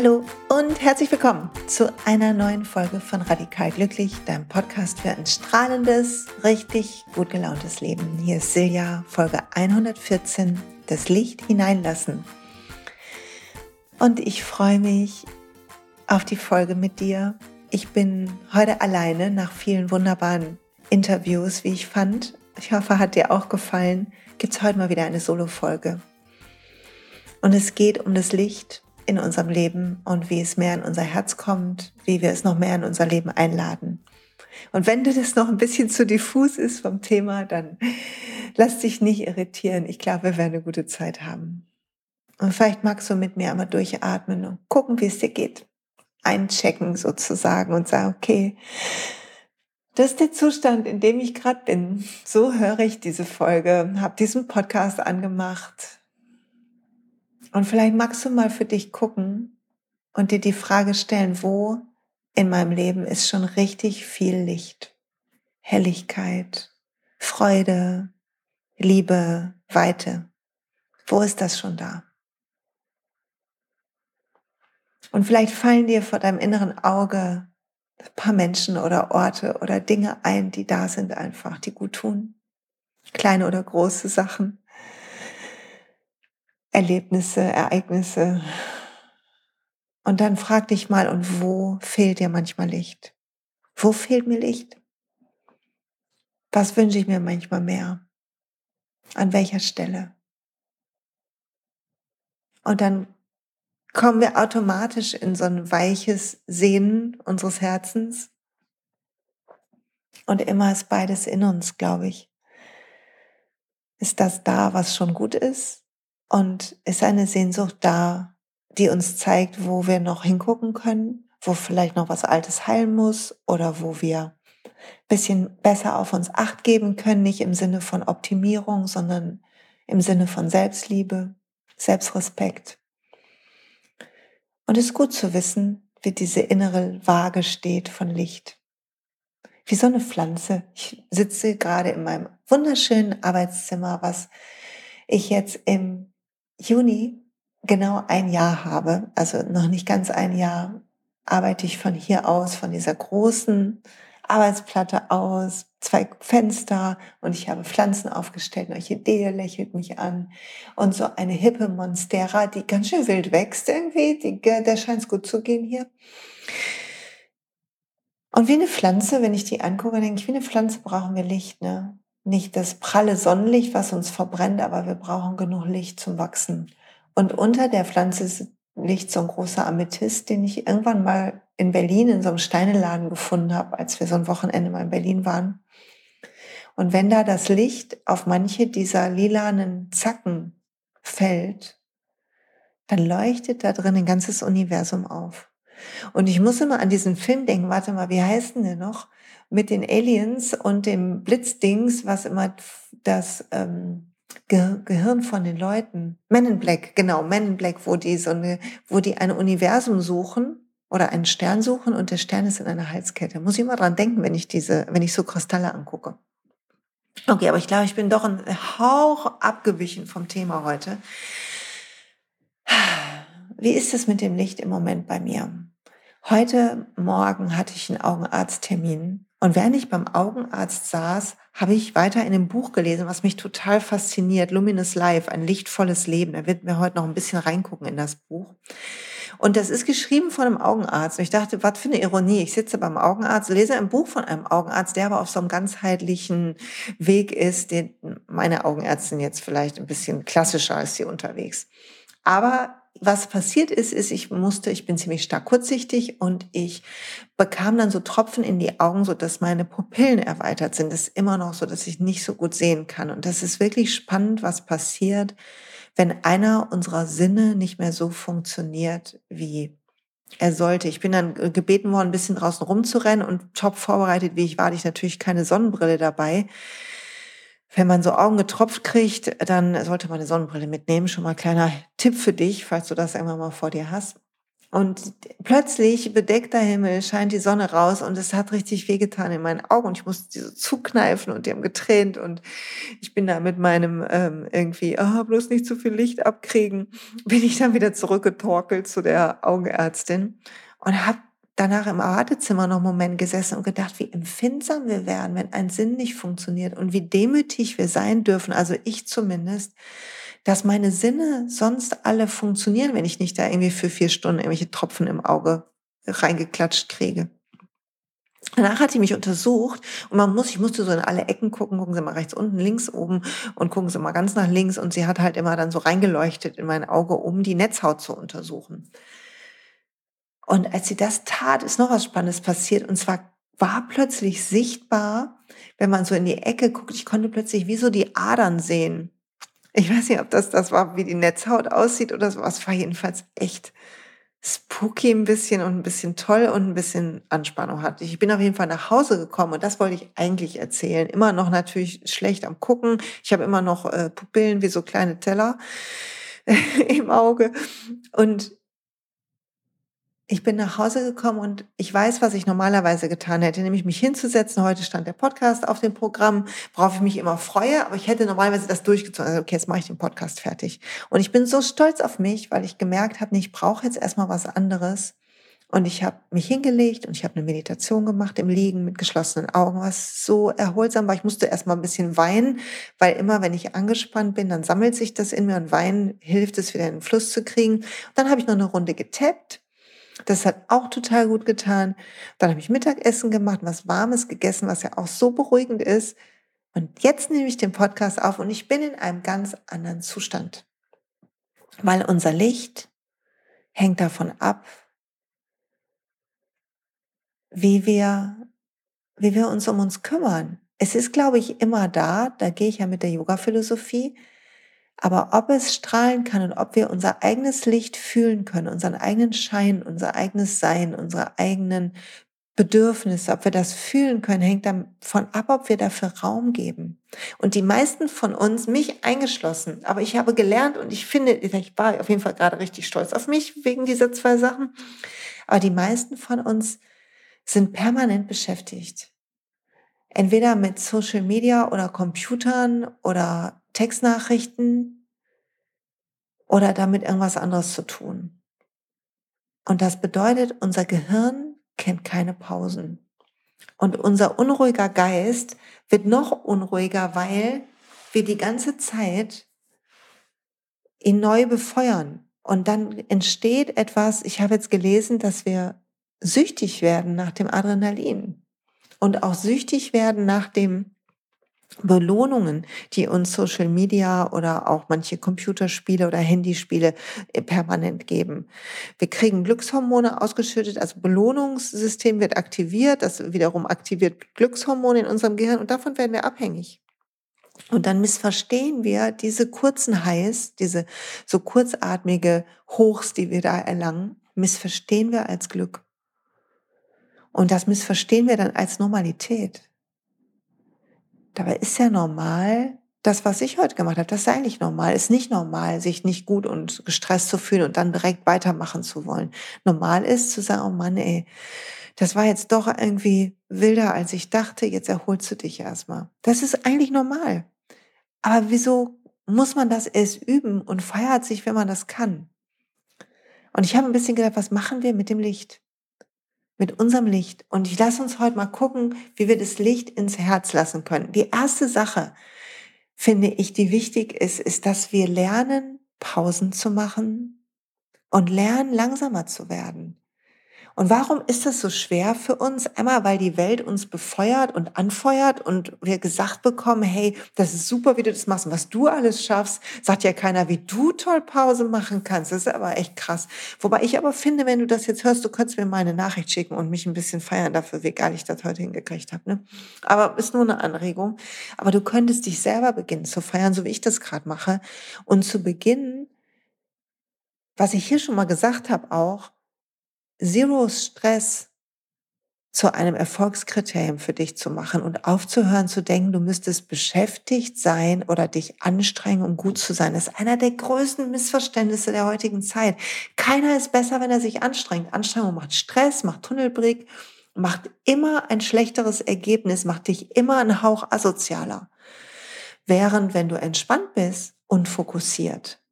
Hallo und herzlich willkommen zu einer neuen Folge von Radikal Glücklich, deinem Podcast für ein strahlendes, richtig gut gelauntes Leben. Hier ist Silja, Folge 114, das Licht hineinlassen. Und ich freue mich auf die Folge mit dir. Ich bin heute alleine nach vielen wunderbaren Interviews, wie ich fand. Ich hoffe, hat dir auch gefallen. Gibt es heute mal wieder eine Solo-Folge. Und es geht um das Licht in unserem Leben und wie es mehr in unser Herz kommt, wie wir es noch mehr in unser Leben einladen. Und wenn dir das noch ein bisschen zu diffus ist vom Thema, dann lass dich nicht irritieren. Ich glaube, wir werden eine gute Zeit haben. Und vielleicht magst du mit mir einmal durchatmen und gucken, wie es dir geht. Einchecken sozusagen und sagen, okay, das ist der Zustand, in dem ich gerade bin. So höre ich diese Folge, habe diesen Podcast angemacht, und vielleicht magst du mal für dich gucken und dir die Frage stellen, wo in meinem Leben ist schon richtig viel Licht, Helligkeit, Freude, Liebe, Weite. Wo ist das schon da? Und vielleicht fallen dir vor deinem inneren Auge ein paar Menschen oder Orte oder Dinge ein, die da sind einfach, die gut tun. Kleine oder große Sachen. Erlebnisse, Ereignisse. Und dann frag dich mal, und wo fehlt dir manchmal Licht? Wo fehlt mir Licht? Was wünsche ich mir manchmal mehr? An welcher Stelle? Und dann kommen wir automatisch in so ein weiches Sehnen unseres Herzens. Und immer ist beides in uns, glaube ich. Ist das da, was schon gut ist? Und ist eine Sehnsucht da, die uns zeigt, wo wir noch hingucken können, wo vielleicht noch was Altes heilen muss oder wo wir ein bisschen besser auf uns acht geben können, nicht im Sinne von Optimierung, sondern im Sinne von Selbstliebe, Selbstrespekt. Und es ist gut zu wissen, wie diese innere Waage steht von Licht. Wie so eine Pflanze. Ich sitze gerade in meinem wunderschönen Arbeitszimmer, was ich jetzt im Juni genau ein Jahr habe, also noch nicht ganz ein Jahr, arbeite ich von hier aus, von dieser großen Arbeitsplatte aus, zwei Fenster und ich habe Pflanzen aufgestellt. Eine Orchidee lächelt mich an und so eine hippe Monstera, die ganz schön wild wächst irgendwie. Die, der scheint es gut zu gehen hier. Und wie eine Pflanze, wenn ich die angucke, denke ich, wie eine Pflanze brauchen wir Licht. Ne? Nicht das pralle Sonnenlicht, was uns verbrennt, aber wir brauchen genug Licht zum Wachsen. Und unter der Pflanze liegt so ein großer Amethyst, den ich irgendwann mal in Berlin in so einem Steineladen gefunden habe, als wir so ein Wochenende mal in Berlin waren. Und wenn da das Licht auf manche dieser lilanen Zacken fällt, dann leuchtet da drin ein ganzes Universum auf. Und ich muss immer an diesen Film denken, warte mal, wie heißt denn der noch? Mit den Aliens und dem Blitzdings, was immer das ähm, Ge Gehirn von den Leuten, Men in Black, genau, Men in Black, wo die so eine, wo die ein Universum suchen oder einen Stern suchen und der Stern ist in einer Halskette. Muss ich immer dran denken, wenn ich diese, wenn ich so Kristalle angucke. Okay, aber ich glaube, ich bin doch ein Hauch abgewichen vom Thema heute. Wie ist es mit dem Licht im Moment bei mir? Heute Morgen hatte ich einen Augenarzttermin und während ich beim Augenarzt saß, habe ich weiter in dem Buch gelesen, was mich total fasziniert. Luminous Life, ein lichtvolles Leben. Da wird mir heute noch ein bisschen reingucken in das Buch. Und das ist geschrieben von einem Augenarzt. Und ich dachte, was für eine Ironie. Ich sitze beim Augenarzt, lese ein Buch von einem Augenarzt, der aber auf so einem ganzheitlichen Weg ist, den meine Augenärztin jetzt vielleicht ein bisschen klassischer ist hier unterwegs. Aber was passiert ist, ist, ich musste, ich bin ziemlich stark kurzsichtig und ich bekam dann so Tropfen in die Augen, so dass meine Pupillen erweitert sind. Das ist immer noch so, dass ich nicht so gut sehen kann. Und das ist wirklich spannend, was passiert, wenn einer unserer Sinne nicht mehr so funktioniert, wie er sollte. Ich bin dann gebeten worden, ein bisschen draußen rumzurennen und top vorbereitet, wie ich war, hatte ich natürlich keine Sonnenbrille dabei wenn man so Augen getropft kriegt, dann sollte man eine Sonnenbrille mitnehmen. Schon mal ein kleiner Tipp für dich, falls du das irgendwann mal vor dir hast. Und plötzlich bedeckter Himmel scheint die Sonne raus und es hat richtig wehgetan in meinen Augen und ich musste die so zukneifen und die haben getränt und ich bin da mit meinem ähm, irgendwie, oh, bloß nicht zu viel Licht abkriegen, bin ich dann wieder zurückgetorkelt zu der Augenärztin und habe danach im Wartezimmer noch einen Moment gesessen und gedacht, wie empfindsam wir wären, wenn ein Sinn nicht funktioniert und wie demütig wir sein dürfen, also ich zumindest, dass meine Sinne sonst alle funktionieren, wenn ich nicht da irgendwie für vier Stunden irgendwelche Tropfen im Auge reingeklatscht kriege. Danach hat sie mich untersucht und man muss, ich musste so in alle Ecken gucken, gucken Sie mal rechts unten, links oben und gucken Sie mal ganz nach links und sie hat halt immer dann so reingeleuchtet in mein Auge, um die Netzhaut zu untersuchen. Und als sie das tat, ist noch was Spannendes passiert und zwar war plötzlich sichtbar, wenn man so in die Ecke guckt, ich konnte plötzlich wie so die Adern sehen ich weiß nicht, ob das das war, wie die Netzhaut aussieht oder so. Es war jedenfalls echt spooky ein bisschen und ein bisschen toll und ein bisschen Anspannung hatte. Ich bin auf jeden Fall nach Hause gekommen und das wollte ich eigentlich erzählen. Immer noch natürlich schlecht am Gucken. Ich habe immer noch äh, Pupillen wie so kleine Teller im Auge. Und ich bin nach Hause gekommen und ich weiß, was ich normalerweise getan hätte, nämlich mich hinzusetzen. Heute stand der Podcast auf dem Programm, worauf ich mich immer freue, aber ich hätte normalerweise das durchgezogen. Also, okay, jetzt mache ich den Podcast fertig. Und ich bin so stolz auf mich, weil ich gemerkt habe, ich brauche jetzt erstmal was anderes. Und ich habe mich hingelegt und ich habe eine Meditation gemacht im Liegen mit geschlossenen Augen, was so erholsam war. Ich musste erstmal ein bisschen weinen, weil immer, wenn ich angespannt bin, dann sammelt sich das in mir und Weinen hilft es wieder in den Fluss zu kriegen. Dann habe ich noch eine Runde getappt das hat auch total gut getan. Dann habe ich Mittagessen gemacht, was Warmes gegessen, was ja auch so beruhigend ist. Und jetzt nehme ich den Podcast auf und ich bin in einem ganz anderen Zustand. Weil unser Licht hängt davon ab, wie wir, wie wir uns um uns kümmern. Es ist, glaube ich, immer da, da gehe ich ja mit der Yoga-Philosophie, aber ob es strahlen kann und ob wir unser eigenes Licht fühlen können, unseren eigenen Schein, unser eigenes Sein, unsere eigenen Bedürfnisse, ob wir das fühlen können, hängt davon ab, ob wir dafür Raum geben. Und die meisten von uns, mich eingeschlossen, aber ich habe gelernt und ich finde, ich war auf jeden Fall gerade richtig stolz auf mich wegen dieser zwei Sachen, aber die meisten von uns sind permanent beschäftigt. Entweder mit Social Media oder Computern oder Textnachrichten oder damit irgendwas anderes zu tun. Und das bedeutet, unser Gehirn kennt keine Pausen. Und unser unruhiger Geist wird noch unruhiger, weil wir die ganze Zeit ihn neu befeuern. Und dann entsteht etwas, ich habe jetzt gelesen, dass wir süchtig werden nach dem Adrenalin und auch süchtig werden nach dem Belohnungen, die uns Social Media oder auch manche Computerspiele oder Handyspiele äh, permanent geben. Wir kriegen Glückshormone ausgeschüttet, also Belohnungssystem wird aktiviert, das wiederum aktiviert Glückshormone in unserem Gehirn und davon werden wir abhängig. Und dann missverstehen wir diese kurzen Highs, diese so kurzatmige Hochs, die wir da erlangen, missverstehen wir als Glück. Und das missverstehen wir dann als Normalität. Dabei ist ja normal, das, was ich heute gemacht habe, das ist eigentlich normal. Ist nicht normal, sich nicht gut und gestresst zu fühlen und dann direkt weitermachen zu wollen. Normal ist zu sagen, oh Mann, ey, das war jetzt doch irgendwie wilder, als ich dachte, jetzt erholst du dich erstmal. Das ist eigentlich normal. Aber wieso muss man das erst üben und feiert sich, wenn man das kann? Und ich habe ein bisschen gedacht, was machen wir mit dem Licht? Mit unserem Licht. Und ich lasse uns heute mal gucken, wie wir das Licht ins Herz lassen können. Die erste Sache, finde ich, die wichtig ist, ist, dass wir lernen, Pausen zu machen und lernen, langsamer zu werden. Und warum ist das so schwer für uns? Einmal, weil die Welt uns befeuert und anfeuert und wir gesagt bekommen, hey, das ist super, wie du das machst. Und was du alles schaffst, sagt ja keiner, wie du toll Pause machen kannst. Das ist aber echt krass. Wobei ich aber finde, wenn du das jetzt hörst, du könntest mir mal eine Nachricht schicken und mich ein bisschen feiern dafür, wie geil ich das heute hingekriegt habe. Ne? Aber ist nur eine Anregung. Aber du könntest dich selber beginnen zu feiern, so wie ich das gerade mache. Und zu beginnen, was ich hier schon mal gesagt habe auch, Zero Stress zu einem Erfolgskriterium für dich zu machen und aufzuhören zu denken, du müsstest beschäftigt sein oder dich anstrengen, um gut zu sein. Das ist einer der größten Missverständnisse der heutigen Zeit. Keiner ist besser, wenn er sich anstrengt. Anstrengung macht Stress, macht Tunnelblick, macht immer ein schlechteres Ergebnis, macht dich immer ein Hauch asozialer. Während wenn du entspannt bist und fokussiert,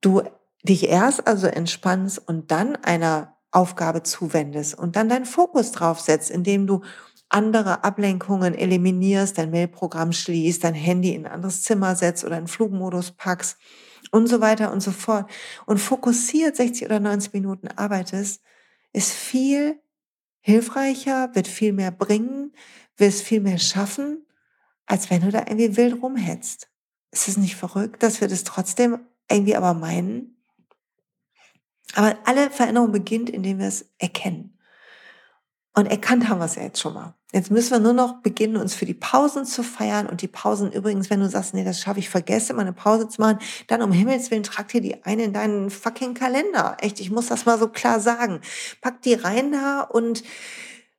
du dich erst also entspannst und dann einer Aufgabe zuwendest und dann deinen Fokus drauf setzt, indem du andere Ablenkungen eliminierst, dein Mailprogramm schließt, dein Handy in ein anderes Zimmer setzt oder in Flugmodus packst und so weiter und so fort und fokussiert 60 oder 90 Minuten arbeitest, ist viel hilfreicher, wird viel mehr bringen, wirst viel mehr schaffen, als wenn du da irgendwie wild rumhetzt. Ist es nicht verrückt, dass wir das trotzdem irgendwie aber meinen? Aber alle Veränderung beginnt, indem wir es erkennen. Und erkannt haben wir es ja jetzt schon mal. Jetzt müssen wir nur noch beginnen, uns für die Pausen zu feiern. Und die Pausen übrigens, wenn du sagst, nee, das schaffe ich, vergesse mal eine Pause zu machen, dann um Himmels Willen trag dir die eine in deinen fucking Kalender. Echt, ich muss das mal so klar sagen. Pack die rein da und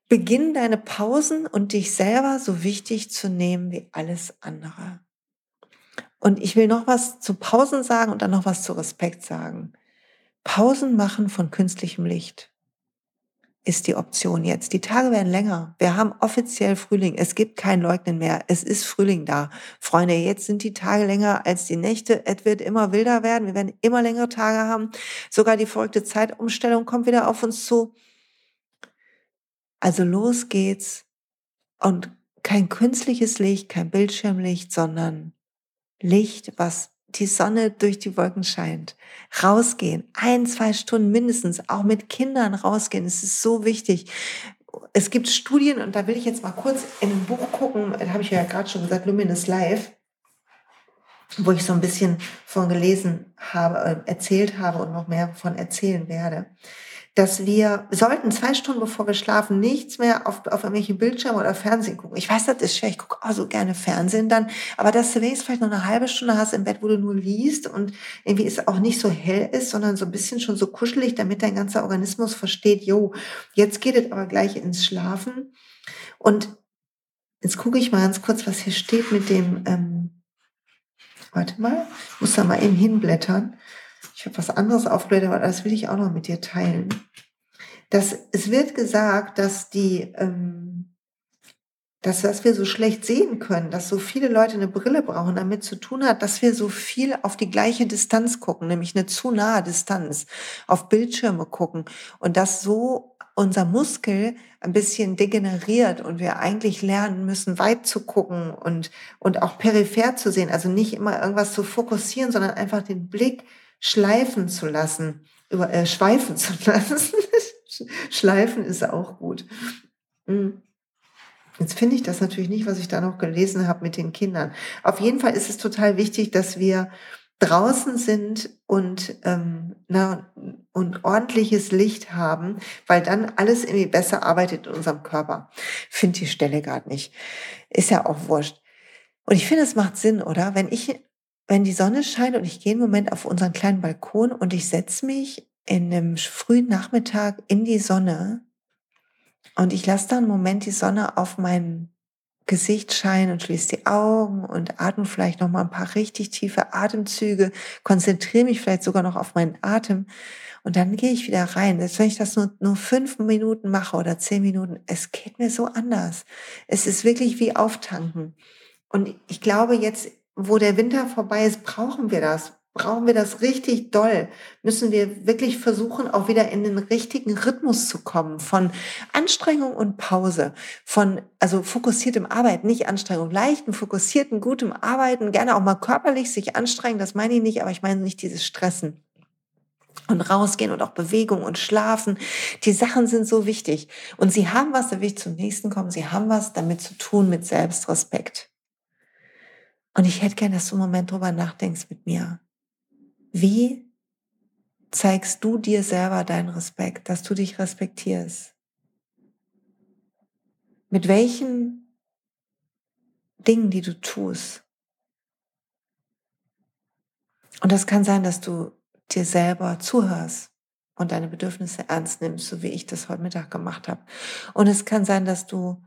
beginn deine Pausen und dich selber so wichtig zu nehmen wie alles andere. Und ich will noch was zu Pausen sagen und dann noch was zu Respekt sagen. Pausen machen von künstlichem Licht ist die Option jetzt. Die Tage werden länger. Wir haben offiziell Frühling. Es gibt kein Leugnen mehr. Es ist Frühling da. Freunde, jetzt sind die Tage länger als die Nächte. Es wird immer wilder werden. Wir werden immer längere Tage haben. Sogar die verrückte Zeitumstellung kommt wieder auf uns zu. Also los geht's. Und kein künstliches Licht, kein Bildschirmlicht, sondern Licht, was die Sonne durch die Wolken scheint. Rausgehen, ein, zwei Stunden mindestens, auch mit Kindern rausgehen. Es ist so wichtig. Es gibt Studien, und da will ich jetzt mal kurz in ein Buch gucken, da habe ich ja gerade schon gesagt, Luminous Life, wo ich so ein bisschen von gelesen habe, äh, erzählt habe und noch mehr von erzählen werde dass wir sollten zwei Stunden bevor wir schlafen nichts mehr auf, auf irgendwelche Bildschirme oder Fernsehen gucken. Ich weiß, das ist schwer, ich gucke auch so gerne Fernsehen dann, aber dass du wenigstens vielleicht noch eine halbe Stunde hast im Bett, wo du nur liest und irgendwie es auch nicht so hell ist, sondern so ein bisschen schon so kuschelig, damit dein ganzer Organismus versteht, jo, jetzt geht es aber gleich ins Schlafen. Und jetzt gucke ich mal ganz kurz, was hier steht mit dem, ähm, warte mal, muss da mal eben hinblättern. Ich habe was anderes aufgeblättert, aber das will ich auch noch mit dir teilen. Das, es wird gesagt, dass die, ähm, dass, dass wir so schlecht sehen können, dass so viele Leute eine Brille brauchen, damit zu tun hat, dass wir so viel auf die gleiche Distanz gucken, nämlich eine zu nahe Distanz, auf Bildschirme gucken und dass so unser Muskel ein bisschen degeneriert und wir eigentlich lernen müssen, weit zu gucken und, und auch peripher zu sehen, also nicht immer irgendwas zu fokussieren, sondern einfach den Blick schleifen zu lassen, über, äh, schweifen zu lassen. Schleifen ist auch gut. Hm. Jetzt finde ich das natürlich nicht, was ich da noch gelesen habe mit den Kindern. Auf jeden Fall ist es total wichtig, dass wir draußen sind und, ähm, na, und ordentliches Licht haben, weil dann alles irgendwie besser arbeitet in unserem Körper. Finde die Stelle gerade nicht. Ist ja auch wurscht. Und ich finde, es macht Sinn, oder? Wenn ich wenn die Sonne scheint und ich gehe einen Moment auf unseren kleinen Balkon und ich setze mich in einem frühen Nachmittag in die Sonne und ich lasse dann einen Moment die Sonne auf mein Gesicht scheinen und schließe die Augen und atme vielleicht noch mal ein paar richtig tiefe Atemzüge, konzentriere mich vielleicht sogar noch auf meinen Atem und dann gehe ich wieder rein. Selbst wenn ich das nur, nur fünf Minuten mache oder zehn Minuten, es geht mir so anders. Es ist wirklich wie auftanken. Und ich glaube jetzt wo der Winter vorbei ist, brauchen wir das. Brauchen wir das richtig doll? Müssen wir wirklich versuchen, auch wieder in den richtigen Rhythmus zu kommen von Anstrengung und Pause, von also fokussiertem Arbeiten, nicht Anstrengung, leichten, fokussierten, gutem Arbeiten, gerne auch mal körperlich sich anstrengen, das meine ich nicht, aber ich meine nicht dieses Stressen und rausgehen und auch Bewegung und Schlafen. Die Sachen sind so wichtig. Und sie haben was, da will ich zum nächsten kommen, sie haben was damit zu tun mit Selbstrespekt. Und ich hätte gern, dass du einen Moment drüber nachdenkst mit mir. Wie zeigst du dir selber deinen Respekt, dass du dich respektierst? Mit welchen Dingen, die du tust? Und das kann sein, dass du dir selber zuhörst und deine Bedürfnisse ernst nimmst, so wie ich das heute Mittag gemacht habe. Und es kann sein, dass du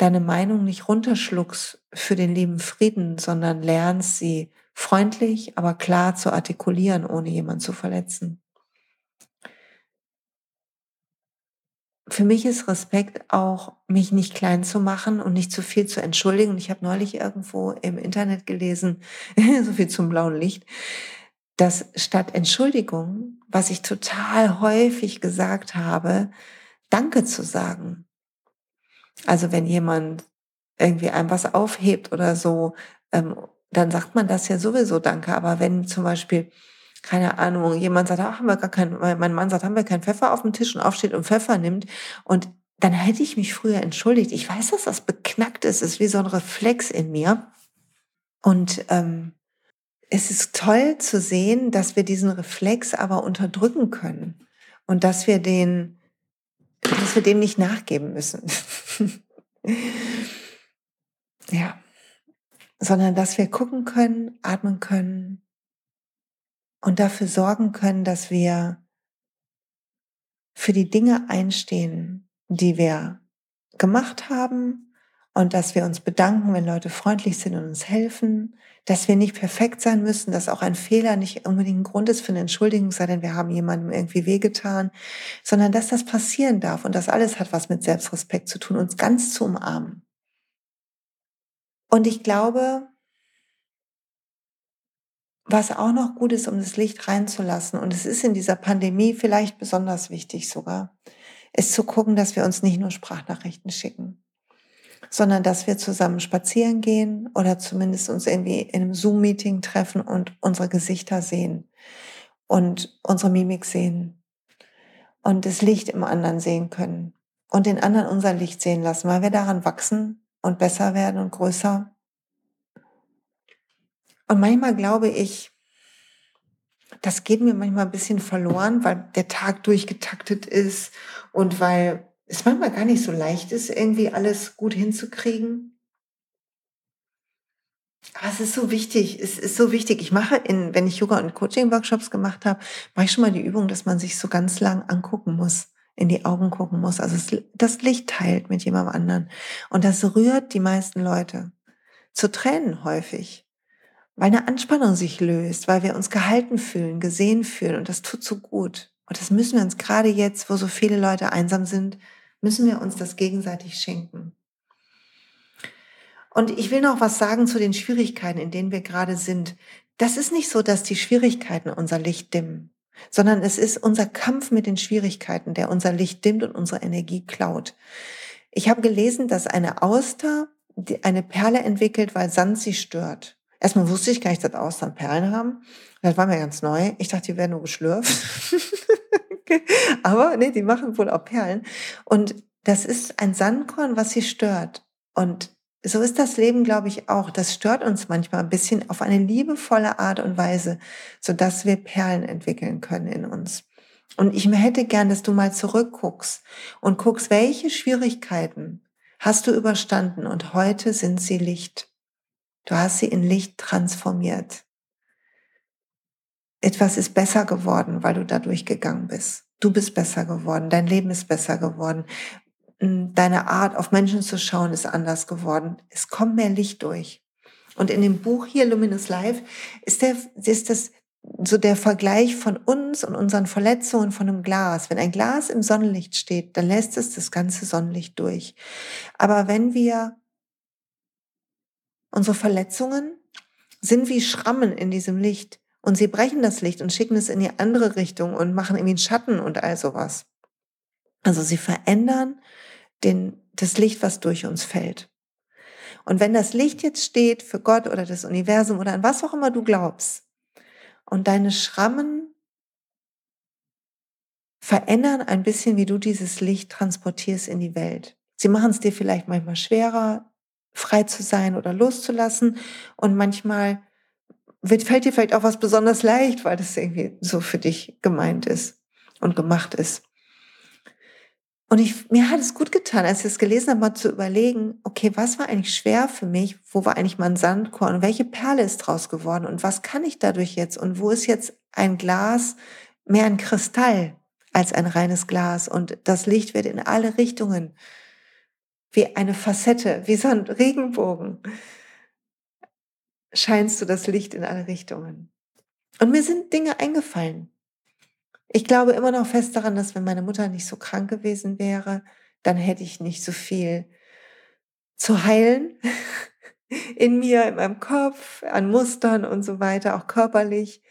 deine Meinung nicht runterschluckst für den lieben Frieden, sondern lernst sie freundlich, aber klar zu artikulieren, ohne jemanden zu verletzen. Für mich ist Respekt auch, mich nicht klein zu machen und nicht zu viel zu entschuldigen. Ich habe neulich irgendwo im Internet gelesen, so viel zum blauen Licht, dass statt Entschuldigung, was ich total häufig gesagt habe, Danke zu sagen. Also wenn jemand irgendwie einem was aufhebt oder so, ähm, dann sagt man das ja sowieso Danke. Aber wenn zum Beispiel, keine Ahnung, jemand sagt, ach, haben wir gar kein, mein Mann sagt, haben wir keinen Pfeffer auf dem Tisch und aufsteht und Pfeffer nimmt und dann hätte ich mich früher entschuldigt. Ich weiß, dass das beknackt ist, es ist wie so ein Reflex in mir. Und ähm, es ist toll zu sehen, dass wir diesen Reflex aber unterdrücken können und dass wir den, dass wir dem nicht nachgeben müssen. ja, sondern dass wir gucken können, atmen können und dafür sorgen können, dass wir für die Dinge einstehen, die wir gemacht haben und dass wir uns bedanken, wenn Leute freundlich sind und uns helfen, dass wir nicht perfekt sein müssen, dass auch ein Fehler nicht unbedingt ein Grund ist für eine Entschuldigung, sei denn wir haben jemandem irgendwie wehgetan, sondern dass das passieren darf und das alles hat was mit Selbstrespekt zu tun, uns ganz zu umarmen. Und ich glaube, was auch noch gut ist, um das Licht reinzulassen, und es ist in dieser Pandemie vielleicht besonders wichtig sogar, ist zu gucken, dass wir uns nicht nur Sprachnachrichten schicken sondern dass wir zusammen spazieren gehen oder zumindest uns irgendwie in einem Zoom-Meeting treffen und unsere Gesichter sehen und unsere Mimik sehen und das Licht im anderen sehen können und den anderen unser Licht sehen lassen, weil wir daran wachsen und besser werden und größer. Und manchmal glaube ich, das geht mir manchmal ein bisschen verloren, weil der Tag durchgetaktet ist und weil es manchmal gar nicht so leicht ist, irgendwie alles gut hinzukriegen. Aber es ist so wichtig, es ist so wichtig. Ich mache in, wenn ich Yoga und Coaching-Workshops gemacht habe, mache ich schon mal die Übung, dass man sich so ganz lang angucken muss, in die Augen gucken muss. Also das Licht teilt mit jemandem anderen. Und das rührt die meisten Leute. Zu Tränen häufig. Weil eine Anspannung sich löst, weil wir uns gehalten fühlen, gesehen fühlen. Und das tut so gut. Und das müssen wir uns gerade jetzt, wo so viele Leute einsam sind, müssen wir uns das gegenseitig schenken. Und ich will noch was sagen zu den Schwierigkeiten, in denen wir gerade sind. Das ist nicht so, dass die Schwierigkeiten unser Licht dimmen, sondern es ist unser Kampf mit den Schwierigkeiten, der unser Licht dimmt und unsere Energie klaut. Ich habe gelesen, dass eine Auster eine Perle entwickelt, weil Sand sie stört. Erstmal wusste ich gar nicht, dass Austern Perlen haben. Das war mir ganz neu. Ich dachte, die werden nur geschlürft. Aber nee, die machen wohl auch Perlen. Und das ist ein Sandkorn, was sie stört. Und so ist das Leben, glaube ich, auch. Das stört uns manchmal ein bisschen auf eine liebevolle Art und Weise, sodass wir Perlen entwickeln können in uns. Und ich hätte gern, dass du mal zurückguckst und guckst, welche Schwierigkeiten hast du überstanden und heute sind sie Licht. Du hast sie in Licht transformiert etwas ist besser geworden, weil du da durchgegangen bist. Du bist besser geworden, dein Leben ist besser geworden, hm, deine Art auf Menschen zu schauen ist anders geworden. Es kommt mehr Licht durch. Und in dem Buch hier Luminous Life ist der, ist das so der Vergleich von uns und unseren Verletzungen von einem Glas. Wenn ein Glas im Sonnenlicht steht, dann lässt es das ganze Sonnenlicht durch. Aber wenn wir unsere Verletzungen sind wie Schrammen in diesem Licht, und sie brechen das Licht und schicken es in die andere Richtung und machen irgendwie einen Schatten und all sowas. Also sie verändern den, das Licht, was durch uns fällt. Und wenn das Licht jetzt steht für Gott oder das Universum oder an was auch immer du glaubst und deine Schrammen verändern ein bisschen, wie du dieses Licht transportierst in die Welt. Sie machen es dir vielleicht manchmal schwerer, frei zu sein oder loszulassen und manchmal wird, fällt dir vielleicht auch was besonders leicht, weil das irgendwie so für dich gemeint ist und gemacht ist. Und ich, mir hat es gut getan, als ich es gelesen habe, mal zu überlegen, okay, was war eigentlich schwer für mich? Wo war eigentlich mein Sandkorn? Und welche Perle ist draus geworden? Und was kann ich dadurch jetzt? Und wo ist jetzt ein Glas mehr ein Kristall? als ein reines Glas und das Licht wird in alle Richtungen wie eine Facette, wie so ein Regenbogen scheinst du das Licht in alle Richtungen. Und mir sind Dinge eingefallen. Ich glaube immer noch fest daran, dass wenn meine Mutter nicht so krank gewesen wäre, dann hätte ich nicht so viel zu heilen in mir, in meinem Kopf, an Mustern und so weiter, auch körperlich.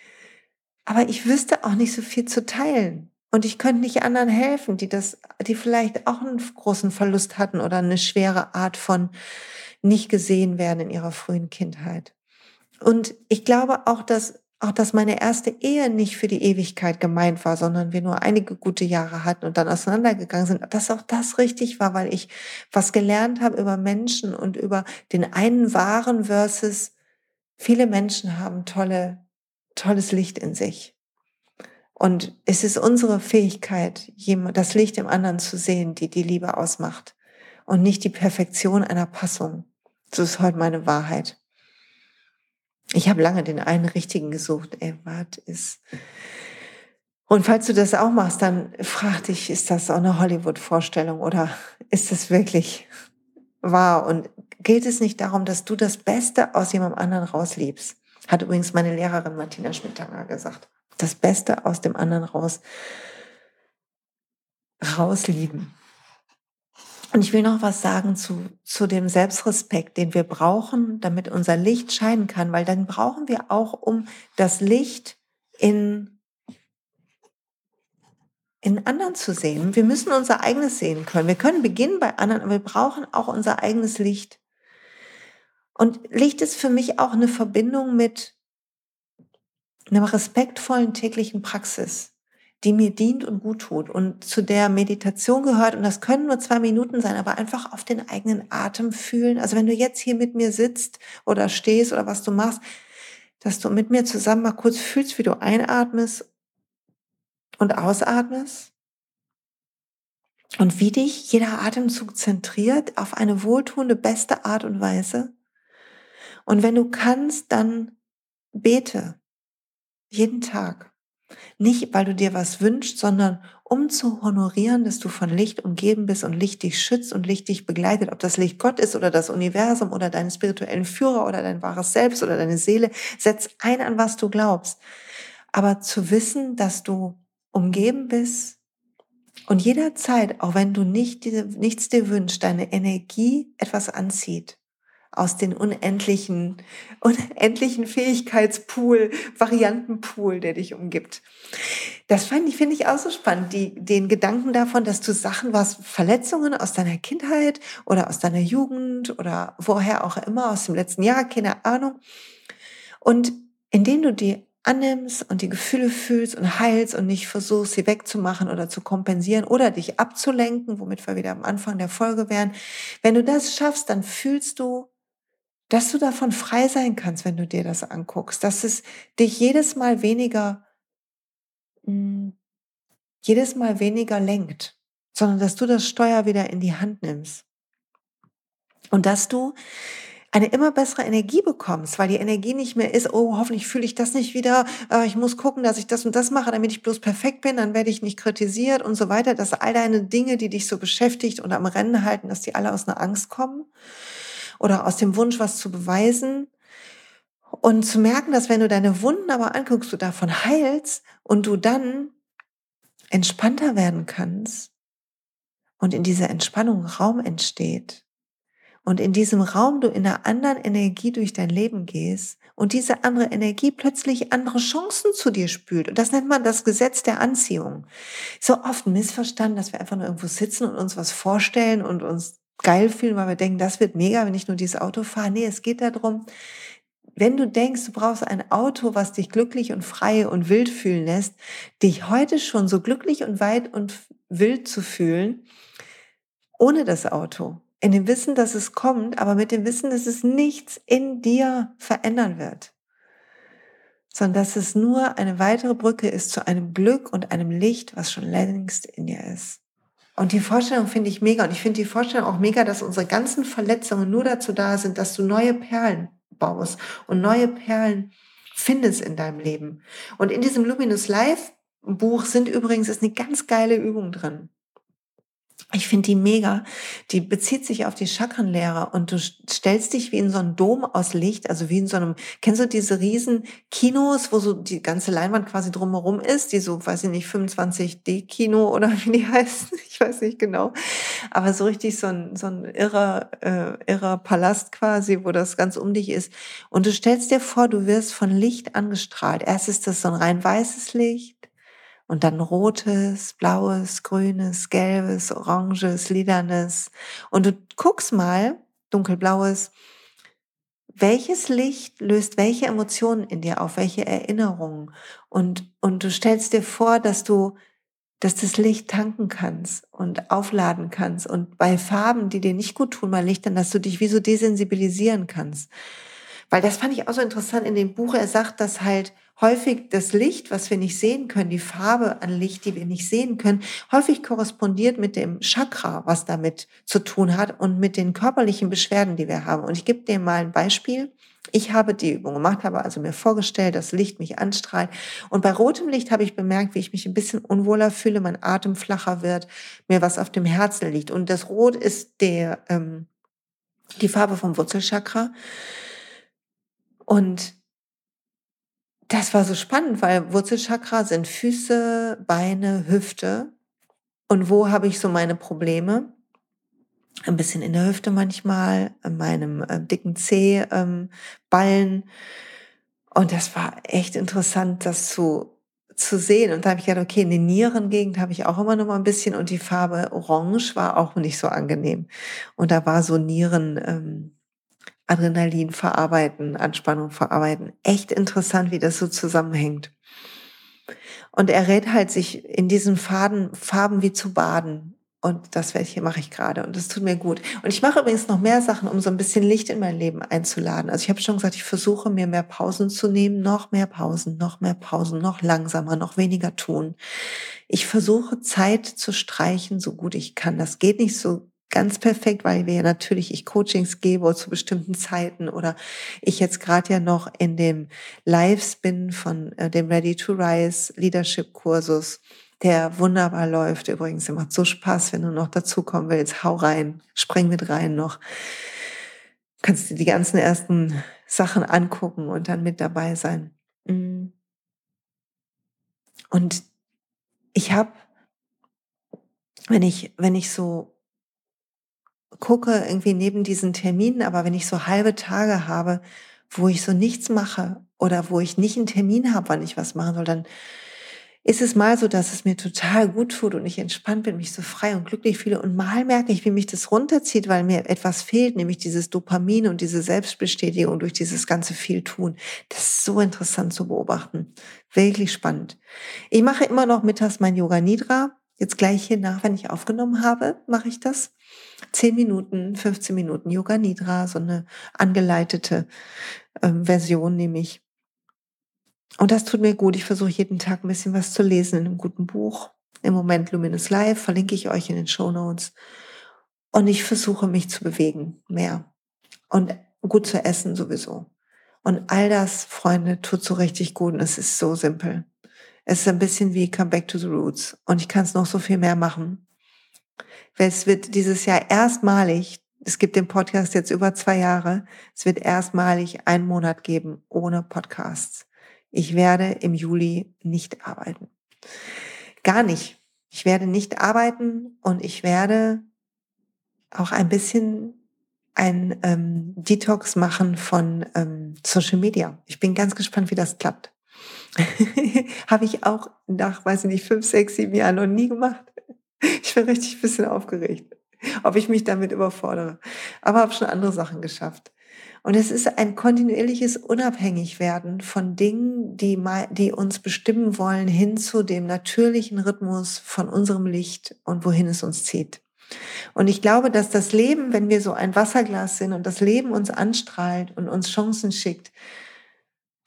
Aber ich wüsste auch nicht so viel zu teilen. Und ich könnte nicht anderen helfen, die das, die vielleicht auch einen großen Verlust hatten oder eine schwere Art von nicht gesehen werden in ihrer frühen Kindheit. Und ich glaube auch, dass auch dass meine erste Ehe nicht für die Ewigkeit gemeint war, sondern wir nur einige gute Jahre hatten und dann auseinandergegangen sind, dass auch das richtig war, weil ich was gelernt habe über Menschen und über den einen wahren versus viele Menschen haben tolle, tolles Licht in sich. Und es ist unsere Fähigkeit, das Licht im anderen zu sehen, die die Liebe ausmacht und nicht die Perfektion einer Passung. So ist heute meine Wahrheit. Ich habe lange den einen richtigen gesucht. Ey, was ist. Und falls du das auch machst, dann frag dich, ist das auch eine Hollywood-Vorstellung oder ist es wirklich wahr? Und geht es nicht darum, dass du das Beste aus jemandem anderen rausliebst? Hat übrigens meine Lehrerin Martina Schmidtanger gesagt. Das Beste aus dem anderen raus, rauslieben. Und ich will noch was sagen zu, zu dem Selbstrespekt, den wir brauchen, damit unser Licht scheinen kann, weil dann brauchen wir auch, um das Licht in, in anderen zu sehen. Wir müssen unser eigenes sehen können. Wir können beginnen bei anderen, aber wir brauchen auch unser eigenes Licht. Und Licht ist für mich auch eine Verbindung mit einer respektvollen täglichen Praxis die mir dient und gut tut und zu der Meditation gehört. Und das können nur zwei Minuten sein, aber einfach auf den eigenen Atem fühlen. Also wenn du jetzt hier mit mir sitzt oder stehst oder was du machst, dass du mit mir zusammen mal kurz fühlst, wie du einatmest und ausatmest. Und wie dich jeder Atemzug zentriert auf eine wohltuende, beste Art und Weise. Und wenn du kannst, dann bete. Jeden Tag. Nicht, weil du dir was wünschst, sondern um zu honorieren, dass du von Licht umgeben bist und Licht dich schützt und Licht dich begleitet. Ob das Licht Gott ist oder das Universum oder deinen spirituellen Führer oder dein wahres Selbst oder deine Seele, setz ein, an was du glaubst. Aber zu wissen, dass du umgeben bist und jederzeit, auch wenn du nicht, nichts dir wünschst, deine Energie etwas anzieht aus den unendlichen, unendlichen Fähigkeitspool, Variantenpool, der dich umgibt. Das fand ich, finde ich auch so spannend, die, den Gedanken davon, dass du Sachen, was Verletzungen aus deiner Kindheit oder aus deiner Jugend oder woher auch immer, aus dem letzten Jahr, keine Ahnung. Und indem du die annimmst und die Gefühle fühlst und heilst und nicht versuchst, sie wegzumachen oder zu kompensieren oder dich abzulenken, womit wir wieder am Anfang der Folge wären. Wenn du das schaffst, dann fühlst du dass du davon frei sein kannst, wenn du dir das anguckst, dass es dich jedes Mal weniger, mh, hm, jedes Mal weniger lenkt, sondern dass du das Steuer wieder in die Hand nimmst. Und dass du eine immer bessere Energie bekommst, weil die Energie nicht mehr ist, oh, hoffentlich fühle ich das nicht wieder, äh, ich muss gucken, dass ich das und das mache, damit ich bloß perfekt bin, dann werde ich nicht kritisiert und so weiter, dass all deine Dinge, die dich so beschäftigt und am Rennen halten, dass die alle aus einer Angst kommen, oder aus dem Wunsch, was zu beweisen. Und zu merken, dass wenn du deine Wunden aber anguckst, du davon heilst und du dann entspannter werden kannst und in dieser Entspannung Raum entsteht und in diesem Raum du in einer anderen Energie durch dein Leben gehst und diese andere Energie plötzlich andere Chancen zu dir spült. Und das nennt man das Gesetz der Anziehung. So oft missverstanden, dass wir einfach nur irgendwo sitzen und uns was vorstellen und uns geil fühlen, weil wir denken, das wird mega, wenn ich nur dieses Auto fahre. Nee, es geht darum, wenn du denkst, du brauchst ein Auto, was dich glücklich und frei und wild fühlen lässt, dich heute schon so glücklich und weit und wild zu fühlen, ohne das Auto. In dem Wissen, dass es kommt, aber mit dem Wissen, dass es nichts in dir verändern wird. Sondern dass es nur eine weitere Brücke ist zu einem Glück und einem Licht, was schon längst in dir ist. Und die Vorstellung finde ich mega. Und ich finde die Vorstellung auch mega, dass unsere ganzen Verletzungen nur dazu da sind, dass du neue Perlen baust und neue Perlen findest in deinem Leben. Und in diesem Luminous Life Buch sind übrigens, ist eine ganz geile Übung drin. Ich finde die mega. Die bezieht sich auf die Chakrenlehre und du stellst dich wie in so einen Dom aus Licht, also wie in so einem, kennst du diese riesen Kinos, wo so die ganze Leinwand quasi drumherum ist, die so, weiß ich nicht, 25D-Kino oder wie die heißen, ich weiß nicht genau. Aber so richtig so ein, so ein irrer, äh, irrer Palast quasi, wo das ganz um dich ist. Und du stellst dir vor, du wirst von Licht angestrahlt. Erst ist das so ein rein weißes Licht und dann rotes, blaues, grünes, gelbes, oranges, lilanes. Und du guckst mal, dunkelblaues, welches Licht löst welche Emotionen in dir auf, welche Erinnerungen. Und, und du stellst dir vor, dass du, dass das Licht tanken kannst und aufladen kannst. Und bei Farben, die dir nicht gut tun, bei Lichtern, dass du dich wie so desensibilisieren kannst. Weil das fand ich auch so interessant in dem Buch. Er sagt, dass halt häufig das Licht, was wir nicht sehen können, die Farbe an Licht, die wir nicht sehen können, häufig korrespondiert mit dem Chakra, was damit zu tun hat und mit den körperlichen Beschwerden, die wir haben. Und ich gebe dir mal ein Beispiel. Ich habe die Übung gemacht, habe also mir vorgestellt, dass Licht mich anstrahlt. Und bei rotem Licht habe ich bemerkt, wie ich mich ein bisschen unwohler fühle, mein Atem flacher wird, mir was auf dem Herzen liegt. Und das Rot ist der, ähm, die Farbe vom Wurzelchakra. Und das war so spannend, weil Wurzelchakra sind Füße, Beine, Hüfte. Und wo habe ich so meine Probleme? Ein bisschen in der Hüfte manchmal, in meinem äh, dicken Zeh, ähm, Ballen. Und das war echt interessant, das zu, zu sehen. Und da habe ich gedacht, okay, in den Nierengegend habe ich auch immer noch mal ein bisschen und die Farbe Orange war auch nicht so angenehm. Und da war so Nieren, ähm, Adrenalin verarbeiten, Anspannung verarbeiten. Echt interessant, wie das so zusammenhängt. Und er rät halt, sich in diesen Faden, Farben wie zu baden. Und das welche mache ich gerade. Und das tut mir gut. Und ich mache übrigens noch mehr Sachen, um so ein bisschen Licht in mein Leben einzuladen. Also ich habe schon gesagt, ich versuche mir mehr Pausen zu nehmen, noch mehr Pausen, noch mehr Pausen, noch langsamer, noch weniger tun. Ich versuche Zeit zu streichen, so gut ich kann. Das geht nicht so ganz perfekt, weil wir ja natürlich ich Coachings gebe zu bestimmten Zeiten oder ich jetzt gerade ja noch in dem Lives bin von äh, dem Ready to Rise Leadership Kursus, der wunderbar läuft. Übrigens, der macht so Spaß, wenn du noch dazukommen willst. Hau rein, spreng mit rein noch. Kannst dir die ganzen ersten Sachen angucken und dann mit dabei sein. Mm. Und ich habe, wenn ich, wenn ich so gucke irgendwie neben diesen Terminen, aber wenn ich so halbe Tage habe, wo ich so nichts mache oder wo ich nicht einen Termin habe, wann ich was machen soll, dann ist es mal so, dass es mir total gut tut und ich entspannt bin, mich so frei und glücklich fühle. Und mal merke ich, wie mich das runterzieht, weil mir etwas fehlt, nämlich dieses Dopamin und diese Selbstbestätigung durch dieses ganze viel tun. Das ist so interessant zu beobachten. Wirklich spannend. Ich mache immer noch mittags mein Yoga Nidra. Jetzt gleich hier nach, wenn ich aufgenommen habe, mache ich das. 10 Minuten, 15 Minuten Yoga Nidra, so eine angeleitete ähm, Version nehme ich. Und das tut mir gut. Ich versuche jeden Tag ein bisschen was zu lesen in einem guten Buch. Im Moment Luminous Life verlinke ich euch in den Show Notes. Und ich versuche mich zu bewegen mehr. Und gut zu essen sowieso. Und all das, Freunde, tut so richtig gut und es ist so simpel. Es ist ein bisschen wie Come Back to the Roots. Und ich kann es noch so viel mehr machen. Es wird dieses Jahr erstmalig, es gibt den Podcast jetzt über zwei Jahre, es wird erstmalig einen Monat geben ohne Podcasts. Ich werde im Juli nicht arbeiten. Gar nicht. Ich werde nicht arbeiten und ich werde auch ein bisschen ein ähm, Detox machen von ähm, Social Media. Ich bin ganz gespannt, wie das klappt. Habe ich auch nach, weiß ich nicht, fünf, sechs, sieben Jahren noch nie gemacht. Ich bin richtig ein bisschen aufgeregt, ob ich mich damit überfordere. Aber habe schon andere Sachen geschafft. Und es ist ein kontinuierliches Unabhängigwerden von Dingen, die, die uns bestimmen wollen, hin zu dem natürlichen Rhythmus von unserem Licht und wohin es uns zieht. Und ich glaube, dass das Leben, wenn wir so ein Wasserglas sind und das Leben uns anstrahlt und uns Chancen schickt,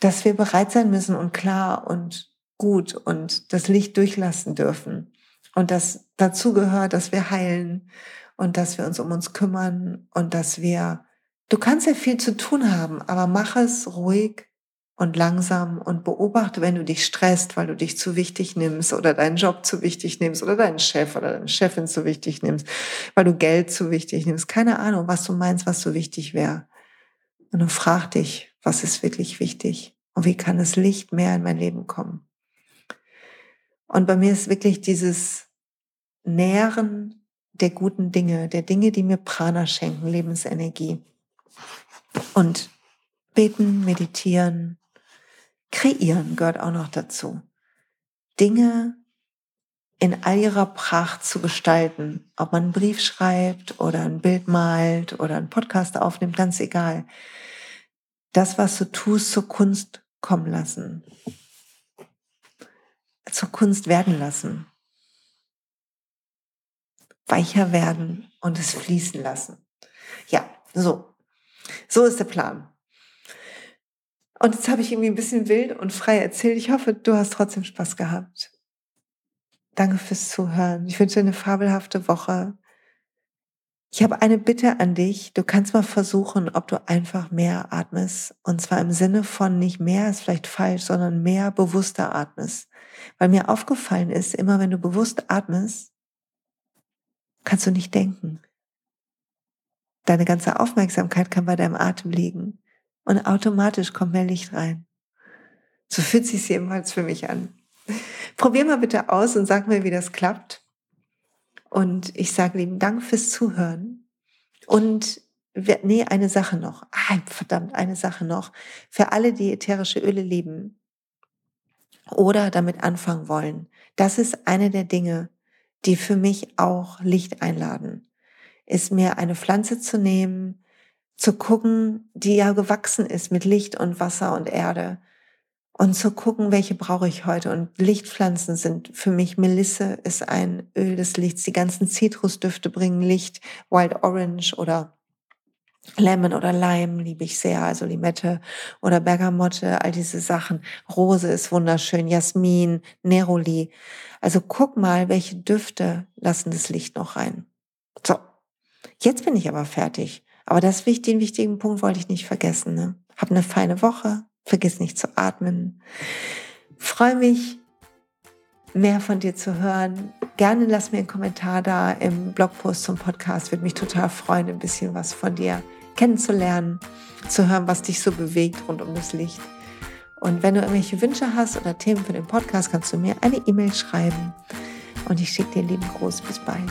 dass wir bereit sein müssen und klar und gut und das Licht durchlassen dürfen. Und dass dazu gehört, dass wir heilen und dass wir uns um uns kümmern und dass wir, du kannst ja viel zu tun haben, aber mach es ruhig und langsam und beobachte, wenn du dich stresst, weil du dich zu wichtig nimmst oder deinen Job zu wichtig nimmst oder deinen Chef oder deine Chefin zu wichtig nimmst, weil du Geld zu wichtig nimmst. Keine Ahnung, was du meinst, was so wichtig wäre. Und du frag dich, was ist wirklich wichtig und wie kann das Licht mehr in mein Leben kommen? Und bei mir ist wirklich dieses Nähren der guten Dinge, der Dinge, die mir Prana schenken, Lebensenergie. Und beten, meditieren, kreieren gehört auch noch dazu. Dinge in all ihrer Pracht zu gestalten, ob man einen Brief schreibt oder ein Bild malt oder einen Podcast aufnimmt, ganz egal. Das, was du tust, zur Kunst kommen lassen zur Kunst werden lassen. Weicher werden und es fließen lassen. Ja, so. So ist der Plan. Und jetzt habe ich irgendwie ein bisschen wild und frei erzählt. Ich hoffe, du hast trotzdem Spaß gehabt. Danke fürs Zuhören. Ich wünsche dir eine fabelhafte Woche. Ich habe eine Bitte an dich. Du kannst mal versuchen, ob du einfach mehr atmest. Und zwar im Sinne von nicht mehr ist vielleicht falsch, sondern mehr bewusster atmest. Weil mir aufgefallen ist, immer wenn du bewusst atmest, kannst du nicht denken. Deine ganze Aufmerksamkeit kann bei deinem Atem liegen und automatisch kommt mehr Licht rein. So fühlt sich jedenfalls für mich an. Probier mal bitte aus und sag mir, wie das klappt. Und ich sage lieben Dank fürs Zuhören. Und nee, eine Sache noch. Ah, verdammt, eine Sache noch. Für alle, die ätherische Öle lieben, oder damit anfangen wollen. Das ist eine der Dinge, die für mich auch Licht einladen. Ist mir eine Pflanze zu nehmen, zu gucken, die ja gewachsen ist mit Licht und Wasser und Erde und zu gucken, welche brauche ich heute. Und Lichtpflanzen sind für mich, Melisse ist ein Öl des Lichts. Die ganzen Zitrusdüfte bringen Licht, Wild Orange oder Lemon oder Lime liebe ich sehr, also Limette oder Bergamotte, all diese Sachen. Rose ist wunderschön, Jasmin, Neroli. Also guck mal, welche Düfte lassen das Licht noch rein. So, jetzt bin ich aber fertig. Aber das den wichtigen Punkt wollte ich nicht vergessen. Ne? Hab eine feine Woche, vergiss nicht zu atmen. Freue mich, mehr von dir zu hören. Gerne lass mir einen Kommentar da im Blogpost zum Podcast. Würde mich total freuen, ein bisschen was von dir kennenzulernen, zu hören, was dich so bewegt rund um das Licht. Und wenn du irgendwelche Wünsche hast oder Themen für den Podcast, kannst du mir eine E-Mail schreiben. Und ich schicke dir lieben Gruß. Bis bald.